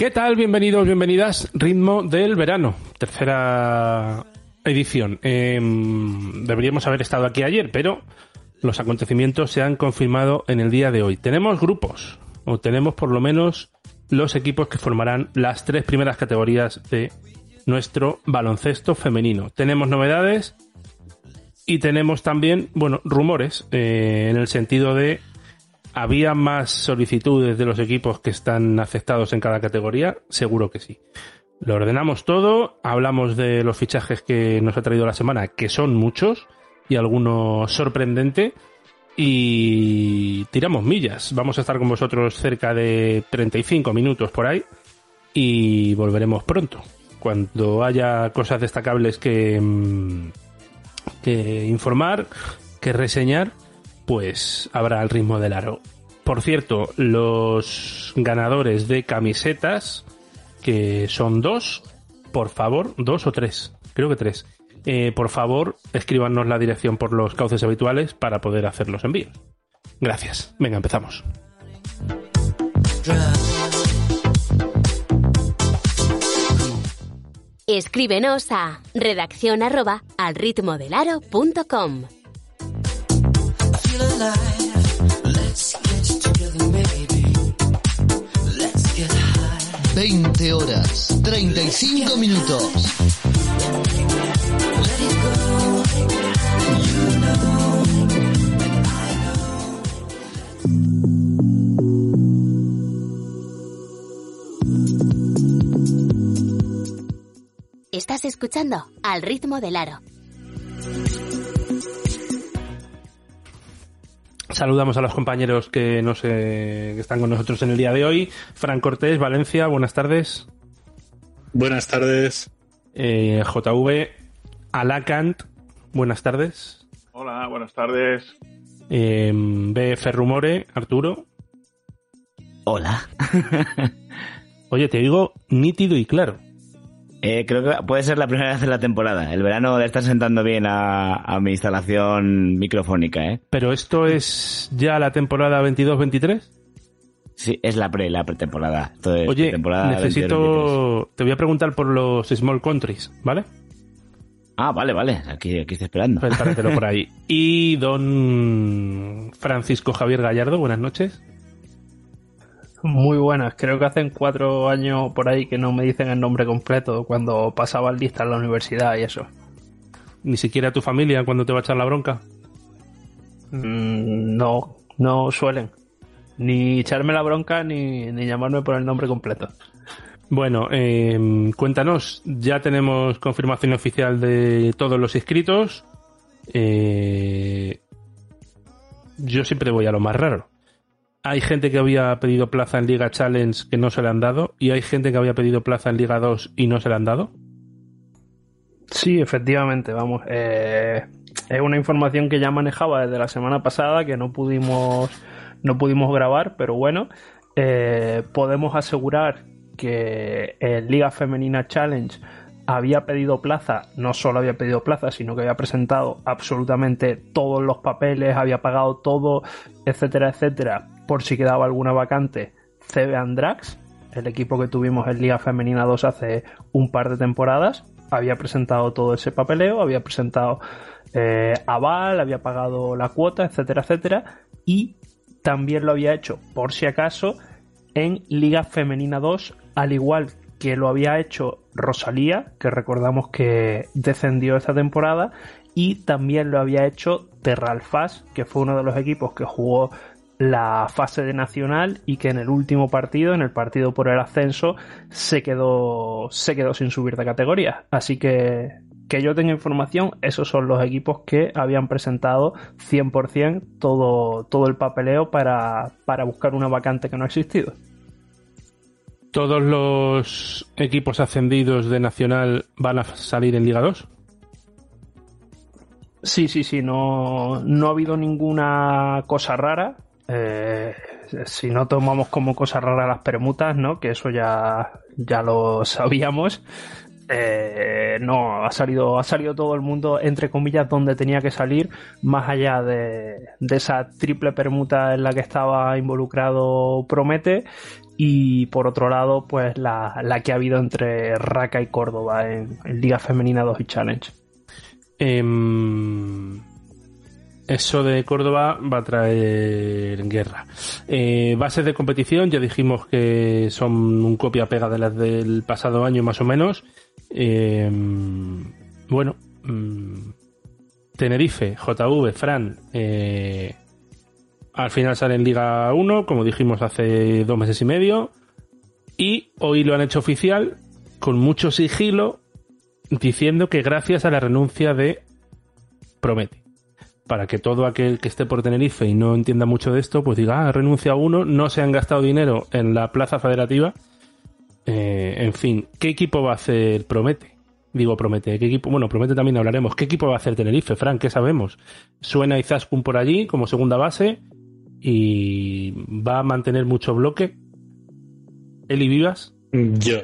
¿Qué tal? Bienvenidos, bienvenidas. Ritmo del verano, tercera edición. Em, deberíamos haber estado aquí ayer, pero los acontecimientos se han confirmado en el día de hoy. Tenemos grupos, o tenemos por lo menos los equipos que formarán las tres primeras categorías de nuestro baloncesto femenino. Tenemos novedades y tenemos también, bueno, rumores, eh, en el sentido de ¿Había más solicitudes de los equipos que están aceptados en cada categoría? Seguro que sí. Lo ordenamos todo, hablamos de los fichajes que nos ha traído la semana, que son muchos y algunos sorprendente, y tiramos millas. Vamos a estar con vosotros cerca de 35 minutos por ahí y volveremos pronto. Cuando haya cosas destacables que, mm, que informar, que reseñar, pues habrá el ritmo del aro. Por cierto, los ganadores de camisetas, que son dos, por favor, dos o tres, creo que tres. Eh, por favor, escríbanos la dirección por los cauces habituales para poder hacer los envíos. Gracias. Venga, empezamos. Escríbenos a redacción arroba al ritmo del aro.com. 20 horas, 35 minutos. Estás escuchando Al ritmo del aro. Saludamos a los compañeros que, nos, eh, que están con nosotros en el día de hoy. Fran Cortés, Valencia, buenas tardes. Buenas tardes. Eh, JV, Alacant, buenas tardes. Hola, buenas tardes. Eh, BF Rumore, Arturo. Hola. Oye, te digo nítido y claro. Eh, creo que puede ser la primera vez en la temporada. El verano le está sentando bien a, a mi instalación microfónica, ¿eh? Pero esto es ya la temporada 22-23. Sí, es la pre, la pretemporada. Esto es Oye, necesito. 22-23. Te voy a preguntar por los small countries, ¿vale? Ah, vale, vale. Aquí, aquí estoy esperando. Prepáratelo por ahí. Y don Francisco Javier Gallardo, buenas noches. Muy buenas, creo que hacen cuatro años por ahí que no me dicen el nombre completo cuando pasaba lista en la universidad y eso. Ni siquiera tu familia cuando te va a echar la bronca. Mm, no, no suelen. Ni echarme la bronca ni, ni llamarme por el nombre completo. Bueno, eh, cuéntanos, ya tenemos confirmación oficial de todos los inscritos. Eh, yo siempre voy a lo más raro. Hay gente que había pedido plaza en Liga Challenge que no se le han dado y hay gente que había pedido plaza en Liga 2 y no se le han dado. Sí, efectivamente, vamos. eh, es una información que ya manejaba desde la semana pasada que no pudimos, no pudimos grabar, pero bueno, eh, podemos asegurar que en Liga Femenina Challenge había pedido plaza, no solo había pedido plaza, sino que había presentado absolutamente todos los papeles, había pagado todo, etcétera, etcétera, por si quedaba alguna vacante, CB Andrax, el equipo que tuvimos en Liga Femenina 2 hace un par de temporadas, había presentado todo ese papeleo, había presentado eh, aval, había pagado la cuota, etcétera, etcétera, y también lo había hecho, por si acaso, en Liga Femenina 2, al igual que lo había hecho Rosalía, que recordamos que descendió esta temporada, y también lo había hecho Terralfas, que fue uno de los equipos que jugó la fase de nacional y que en el último partido, en el partido por el ascenso, se quedó, se quedó sin subir de categoría. Así que que yo tenga información, esos son los equipos que habían presentado 100% todo, todo el papeleo para, para buscar una vacante que no ha existido. ¿Todos los equipos ascendidos de Nacional van a salir en Liga 2? Sí, sí, sí, no, no ha habido ninguna cosa rara. Eh, si no tomamos como cosa rara las permutas, ¿no? Que eso ya, ya lo sabíamos. Eh, no, ha salido, ha salido todo el mundo, entre comillas, donde tenía que salir, más allá de, esa triple permuta en la que estaba involucrado Promete, y por otro lado, pues la, que ha habido entre Raca y Córdoba en, Liga Femenina 2 y Challenge. Em, eso de Córdoba va a traer guerra. Eh, bases de competición, ya dijimos que son un copia-pega de las del pasado año más o menos. Em, bueno, mm, Tenerife, JV, Fran, eh, al final sale en Liga 1, como dijimos hace dos meses y medio, y hoy lo han hecho oficial con mucho sigilo, diciendo que gracias a la renuncia de Promete. Para que todo aquel que esté por Tenerife y no entienda mucho de esto, pues diga, ah, renuncia a uno, no se han gastado dinero en la plaza federativa eh, en fin, ¿qué equipo va a hacer Promete? Digo, Promete, ¿qué equipo? Bueno, Promete también hablaremos. ¿Qué equipo va a hacer Tenerife, Frank? ¿Qué sabemos? Suena Izaskun por allí como segunda base y va a mantener mucho bloque. ¿Eli Vivas? Yo,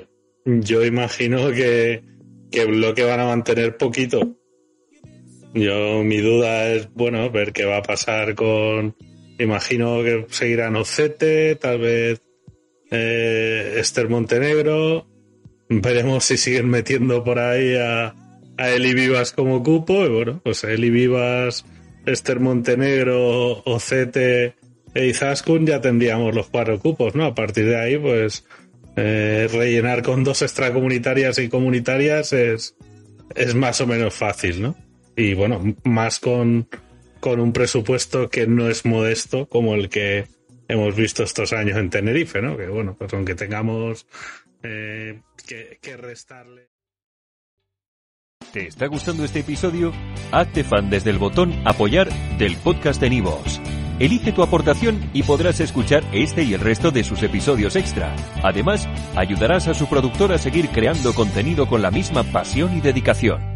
yo imagino que, que bloque van a mantener poquito. Yo, mi duda es, bueno, ver qué va a pasar con. Imagino que seguirán Ocete, tal vez eh, Esther Montenegro. Veremos si siguen metiendo por ahí a, a Eli Vivas como cupo. Y bueno, pues Eli Vivas, Esther Montenegro, Ocete e Izaskun ya tendríamos los cuatro cupos, ¿no? A partir de ahí, pues eh, rellenar con dos extracomunitarias y comunitarias es, es más o menos fácil, ¿no? Y bueno, más con, con un presupuesto que no es modesto como el que hemos visto estos años en Tenerife, ¿no? Que bueno, pues aunque tengamos eh, que, restarle. ¿Te está gustando este episodio? Hazte fan desde el botón Apoyar del podcast de Nivos. Elige tu aportación y podrás escuchar este y el resto de sus episodios extra. Además, ayudarás a su productor a seguir creando contenido con la misma pasión y dedicación.